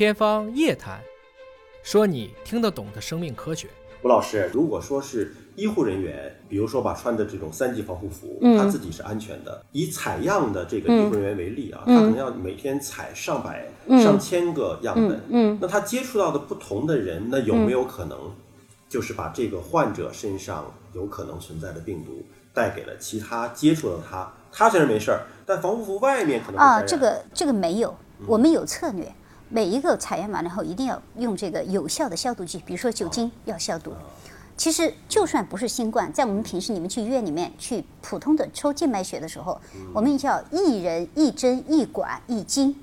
天方夜谭，说你听得懂的生命科学。吴老师，如果说是医护人员，比如说把穿的这种三级防护服，嗯。他自己是安全的。以采样的这个医护人员为例啊，他可能要每天采上百、上千个样本，嗯那他接触到的不同的人，那有没有可能就是把这个患者身上有可能存在的病毒带给了其他接触到他，他虽然没事儿，但防护服外面可能会啊，这个这个没有，我们有策略。每一个采样完了后，一定要用这个有效的消毒剂，比如说酒精要消毒。其实就算不是新冠，在我们平时你们去医院里面去普通的抽静脉血的时候，我们叫一人一针一管一斤。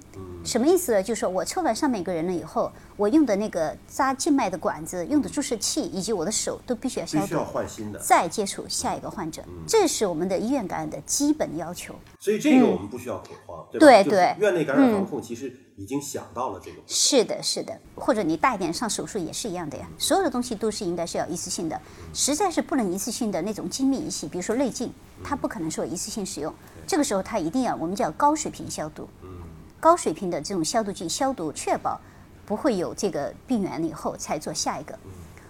什么意思呢？就是说我抽完上面一个人了以后，我用的那个扎静脉的管子、用的注射器以及我的手都必须要消毒必须要，换新的。再接触下一个患者。这是我们的医院感染的基本要求。所以这个我们不需要恐慌，对吧？对对院内感染防控其实已经想到了这个。是的，是的，或者你大一点上手术也是一样的呀。所有的东西都是应该是要一次性的，实在是不能一次性的那种精密仪器，比如说内镜，它不可能说一次性使用。这个时候它一定要我们叫高水平消毒，高水平的这种消毒剂消毒，确保不会有这个病源了以后才做下一个。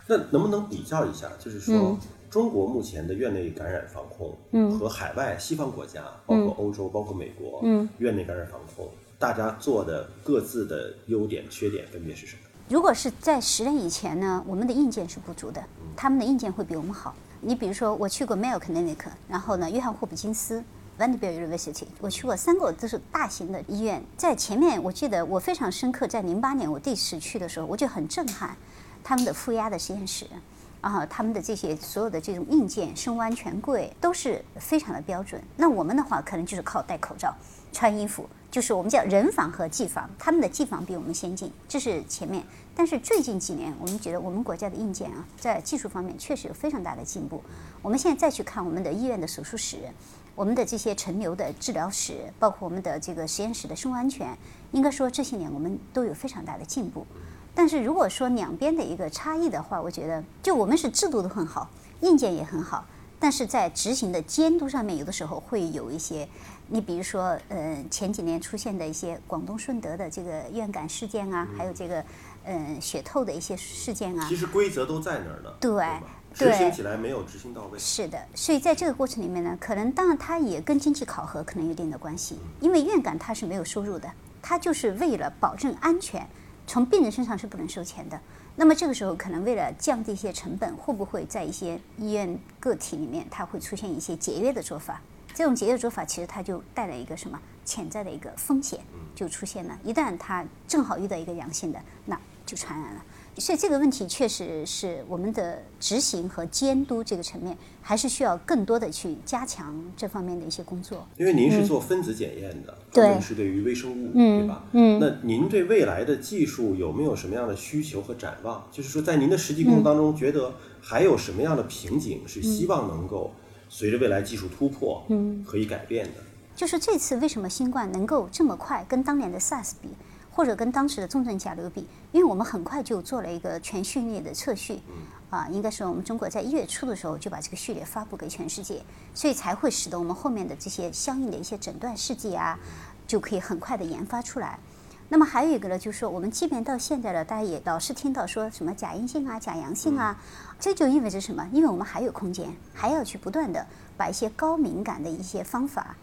那能不能比较一下，就是说、嗯。中国目前的院内感染防控，和海外西方国家，包括欧洲、包括美国，嗯院内感染防控，大家做的各自的优点、缺点分别是什么？如果是在十年以前呢，我们的硬件是不足的，他们的硬件会比我们好。你比如说，我去过 Mayo Clinic，然后呢，约翰霍普金斯 Vanderbilt University，我去过三个都是大型的医院。在前面，我记得我非常深刻，在零八年我第一次去的时候，我就很震撼，他们的负压的实验室。啊，他们的这些所有的这种硬件、生物安全柜都是非常的标准。那我们的话，可能就是靠戴口罩、穿衣服，就是我们叫人防和技防。他们的技防比我们先进，这是前面。但是最近几年，我们觉得我们国家的硬件啊，在技术方面确实有非常大的进步。我们现在再去看我们的医院的手术室，我们的这些陈流的治疗室，包括我们的这个实验室的生物安全，应该说这些年我们都有非常大的进步。但是如果说两边的一个差异的话，我觉得就我们是制度都很好，硬件也很好，但是在执行的监督上面，有的时候会有一些，你比如说，呃，前几年出现的一些广东顺德的这个院感事件啊，还有这个，呃，血透的一些事件啊其，实规则都在那儿呢，对吧？对执行起来没有执行到位。是的，所以在这个过程里面呢，可能当然它也跟经济考核可能有一定的关系，因为院感它是没有收入的，它就是为了保证安全，从病人身上是不能收钱的。那么这个时候可能为了降低一些成本，会不会在一些医院个体里面，它会出现一些节约的做法？这种节约做法其实它就带来一个什么潜在的一个风险就出现了。一旦它正好遇到一个阳性的，那就传染了。所以这个问题确实是我们的执行和监督这个层面，还是需要更多的去加强这方面的一些工作。因为您是做分子检验的，嗯对专门是对于微生物，嗯对吧？嗯那您对未来的技术有没有什么样的需求和展望？就是说，在您的实际工作当中，觉得还有什么样的瓶颈是希望能够随着未来技术突破，嗯，可以改变的？就是这次为什么新冠能够这么快跟当年的 SARS 比，或者跟当时的重症甲流比？因为我们很快就做了一个全序列的测序，啊，应该是我们中国在一月初的时候就把这个序列发布给全世界，所以才会使得我们后面的这些相应的一些诊断试剂啊，就可以很快的研发出来。那么还有一个呢，就是说我们即便到现在了，大家也老是听到说什么假阴性啊、假阳性啊，这就意味着什么？因为我们还有空间，还要去不断的把一些高敏感的一些方法，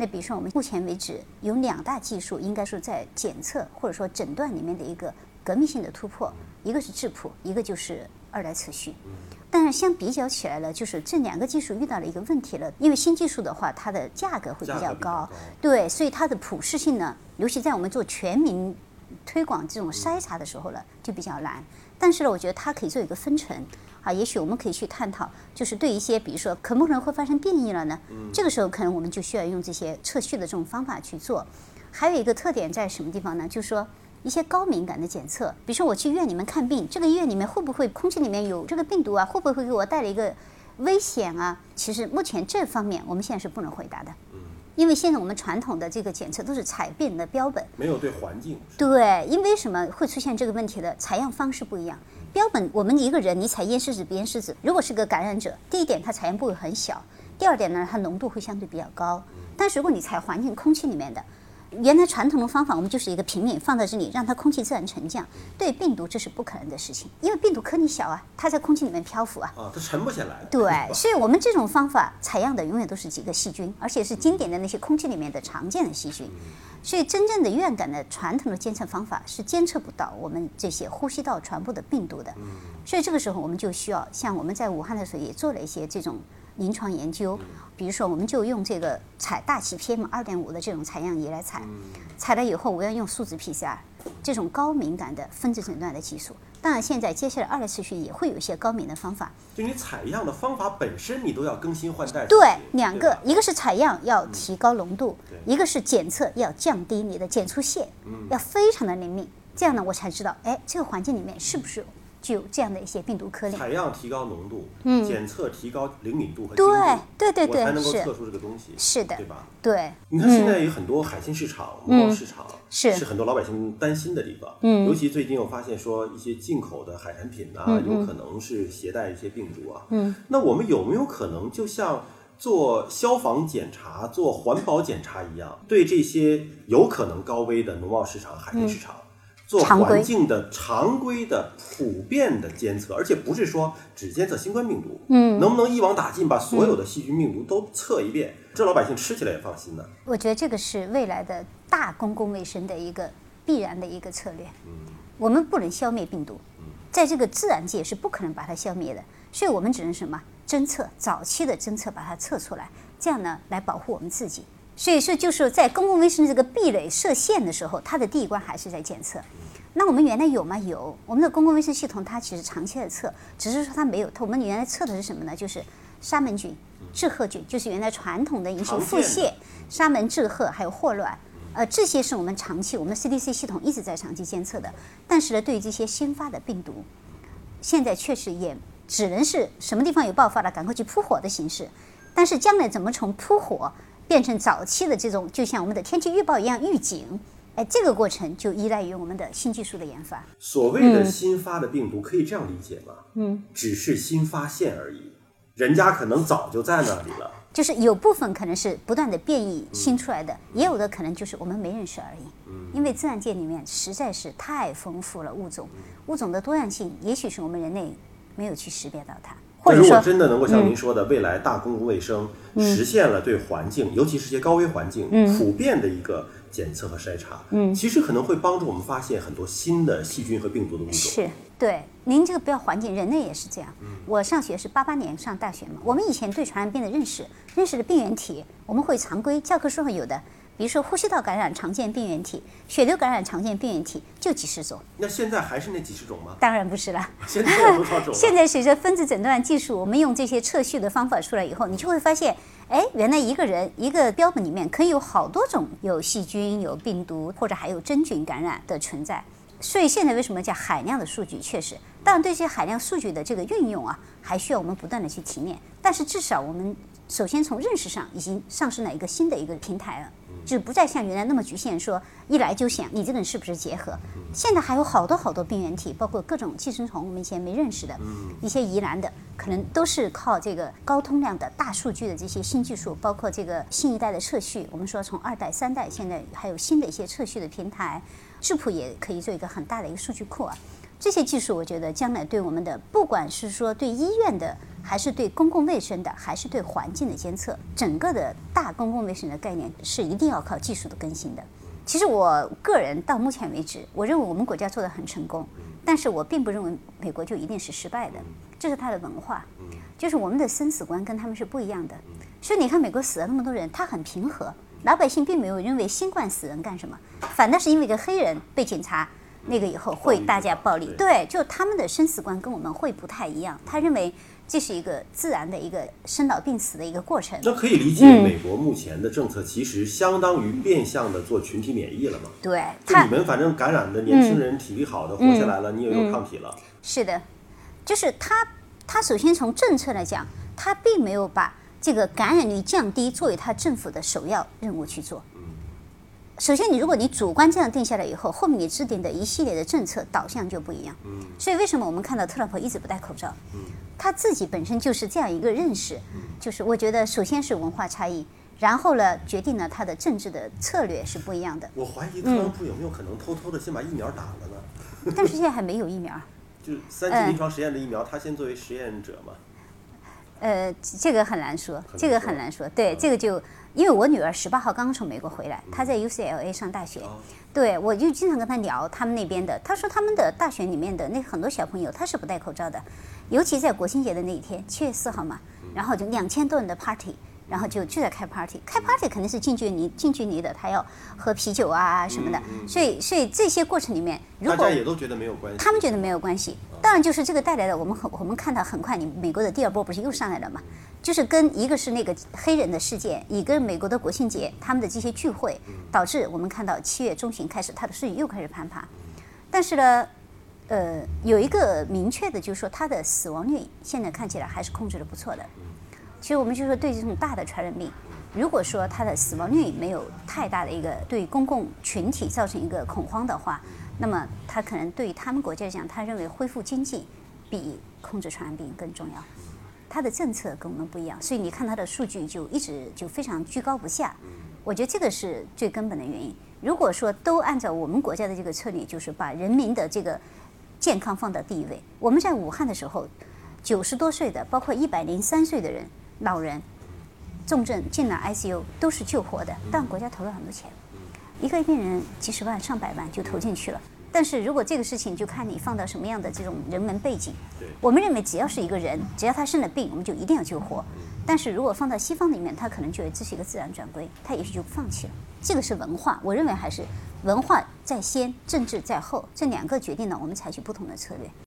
那比如说我们目前为止有两大技术，应该说在检测或者说诊断里面的一个革命性的突破，一个是质谱，一个就是二代测序。但是相比较起来呢，就是这两个技术遇到了一个问题了，因为新技术的话，它的价格会比较高比较高，对，所以它的普适性呢，尤其在我们做全民推广这种筛查的时候呢，就比较难。但是呢，我觉得它可以做一个分层啊，也许我们可以去探讨，就是对一些比如说可不可能人会发生变异了呢，这个时候可能我们就需要用这些测序的这种方法去做。还有一个特点在什么地方呢？就是说一些高敏感的检测，比如说我去医院里面看病，这个医院里面会不会空气里面有这个病毒啊？会不会给我带来一个危险啊？其实目前这方面我们现在是不能回答的，因为现在我们传统的这个检测都是采病人的标本，没有对环境，对，因为什么会出现这个问题的？采样方式不一样。标本，我们一个人你采咽拭子、鼻咽拭子，如果是个感染者，第一点它采样部位很小，第二点呢它浓度会相对比较高。但是如果你采环境空气里面的，原来传统的方法，我们就是一个平面放在这里，让它空气自然沉降。对病毒这是不可能的事情，因为病毒颗粒小啊，它在空气里面漂浮啊。啊，它沉不下来。对，所以我们这种方法采样的永远都是几个细菌，而且是经典的那些空气里面的常见的细菌。所以真正的院感的传统的监测方法是监测不到我们这些呼吸道传播的病毒的。所以这个时候我们就需要像我们在武汉的时候也做了一些这种临床研究，比如说我们就用这个采大气 PM 二点五的这种采样仪来采，采了以后我要用数字 PCR 这种高敏感的分子诊断的技术。当然，现在接下来二类次序也会有一些高敏的方法，就你采样的方法本身，你都要更新换代。对，两个，一个是采样要提高浓度，一个是检测要降低你的检出线，要非常的灵敏。这样呢，我才知道，哎，这个环境里面是不是具有这样的一些病毒颗粒？采样提高浓度，检测提高灵敏度和嗯对精度对对对我才能够测出这个东西。是的对吧？对，你看现在有很多海鲜市场、农贸市场，嗯是是很多老百姓担心的地方。嗯，尤其最近我发现说一些进口的海产品呐、嗯有可能是携带一些病毒啊。嗯，那我们有没有可能就像做消防检查、做环保检查一样，对这些有可能高危的农贸市场、海鲜市场？嗯常规环境的常规的普遍的监测，而且不是说只监测新冠病毒，嗯，能不能一网打尽，把所有的细菌病毒都测一遍，这老百姓吃起来也放心呢？我觉得这个是未来的大公共卫生的一个必然的一个策略。嗯我们不能消灭病毒，在这个自然界是不可能把它消灭的，所以我们只能什么侦测，早期的侦测把它测出来，这样呢来保护我们自己。所以说，就是在公共卫生这个壁垒设限的时候，它的第一关还是在检测。那我们原来有吗？有，我们的公共卫生系统它其实长期在测，只是说它没有。它我们原来测的是什么呢？就是沙门菌、致贺菌，就是原来传统的引起常见的腹泻、沙门致贺还有霍乱。呃，这些是我们长期我们 CDC 系统一直在长期监测的。但是呢，对于这些新发的病毒，现在确实也只能是什么地方有爆发了，赶快去扑火的形式。但是将来怎么从扑火变成早期的这种，就像我们的天气预报一样预警，哎，这个过程就依赖于我们的新技术的研发。所谓的新发的病毒，可以这样理解吗？嗯，只是新发现而已，人家可能早就在那里了。就是有部分可能是不断的变异新出来的，也有的可能就是我们没认识而已。因为自然界里面实在是太丰富了物种，物种的多样性，也许是我们人类没有去识别到它，如果真的能够像您说的，未来大公共卫生实现了对环境，尤其是一些高危环境嗯普遍的一个检测和筛查，其实可能会帮助我们发现很多新的细菌和病毒的物种。是对您这个不要环境，人类也是这样。我上学是八八年上大学嘛，我们以前对传染病的认识，认识的病原体，我们会常规教科书上有的，比如说呼吸道感染常见病原体，血流感染常见病原体就几十种，那现在还是那几十种吗？当然不是了。现在有多少种？现在随着分子诊断技术，我们用这些测序的方法出来以后，你就会发现，哎，原来一个人一个标本里面可以有好多种有细菌、有病毒或者还有真菌感染的存在。所以现在为什么叫海量的数据？确实，当然对这些海量数据的这个运用啊，还需要我们不断的去提炼。但是至少我们首先从认识上已经上升了一个新的一个平台了。就是不再像原来那么局限，说一来就想你这个人是不是结核。现在还有好多好多病原体，包括各种寄生虫，我们以前没认识的，一些疑难的，可能都是靠这个高通量的大数据的这些新技术，包括这个新一代的测序。我们说从二代、三代，现在还有新的一些测序的平台，质谱也可以做一个很大的一个数据库啊。这些技术，我觉得将来对我们的，不管是说对医院的，还是对公共卫生的，还是对环境的监测，整个的大公共卫生的概念是一定要靠技术的更新的。其实我个人到目前为止，我认为我们国家做得很成功，但是我并不认为美国就一定是失败的，这是它的文化，就是我们的生死观跟他们是不一样的。所以你看，美国死了那么多人，他很平和，老百姓并没有认为新冠死人干什么，反倒是因为一个黑人被警察。那个以后会大家暴力，对，就他们的生死观跟我们会不太一样。他认为这是一个自然的一个生老病死的一个过程。那可以理解，嗯美国目前的政策其实相当于变相的做群体免疫了嘛？对，他就你们反正感染的年轻人体力好的活下来了，你也有抗体了。是的，就是他，他首先从政策来讲，他并没有把这个感染率降低作为他政府的首要任务去做。首先，你如果你主观这样定下来以后，后面你制定的一系列的政策导向就不一样。所以为什么我们看到特朗普一直不戴口罩？他自己本身就是这样一个认识，就是我觉得首先是文化差异，然后呢，决定了他的政治的策略是不一样的。我怀疑特朗普有没有可能偷偷的先把疫苗打了呢？但是现在还没有疫苗。就是三期临床实验的疫苗，他先作为实验者嘛。呃，这个很难说，这个很难说。对，这个就因为我女儿十八号刚刚从美国回来，她在 UCLA 上大学。哦对，我就经常跟她聊他们那边的。她说他们的大学里面的那很多小朋友他是不戴口罩的，尤其在国庆节的那一天，七月四号嘛，然后就两千多人的 party。然后就就在开 party，开 party 肯定是近距离近距离的，他要喝啤酒啊什么的，所以所以这些过程里面，如果大家也都觉得没有关系。他们觉得没有关系，当然就是这个带来的，我们很我们看到很快，你美国的第二波不是又上来了嘛？就是跟一个是那个黑人的事件，一个美国的国庆节他们的这些聚会，导致我们看到七月中旬开始，它的数据又开始攀爬。但是呢，呃，有一个明确的，就是说它的死亡率现在看起来还是控制的不错的。其实我们就说对这种大的传染病，如果说它的死亡率没有太大的一个对公共群体造成一个恐慌的话，那么他可能对于他们国家来讲，他认为恢复经济比控制传染病更重要。他的政策跟我们不一样，所以你看他的数据就一直就非常居高不下。我觉得这个是最根本的原因。如果说都按照我们国家的这个策略，就是把人民的这个健康放到第一位。我们在武汉的时候，九十多岁的，包括一百零三岁的人。老人重症进了 ICU 都是救活的，但国家投了很多钱，一个病人几十万上百万就投进去了。但是如果这个事情就看你放到什么样的这种人文背景，我们认为只要是一个人，只要他生了病，我们就一定要救活。但是如果放到西方里面，他可能觉得这是一个自然转归，他也许就放弃了。这个是文化，我认为还是文化在先，政治在后，这两个决定了我们采取不同的策略。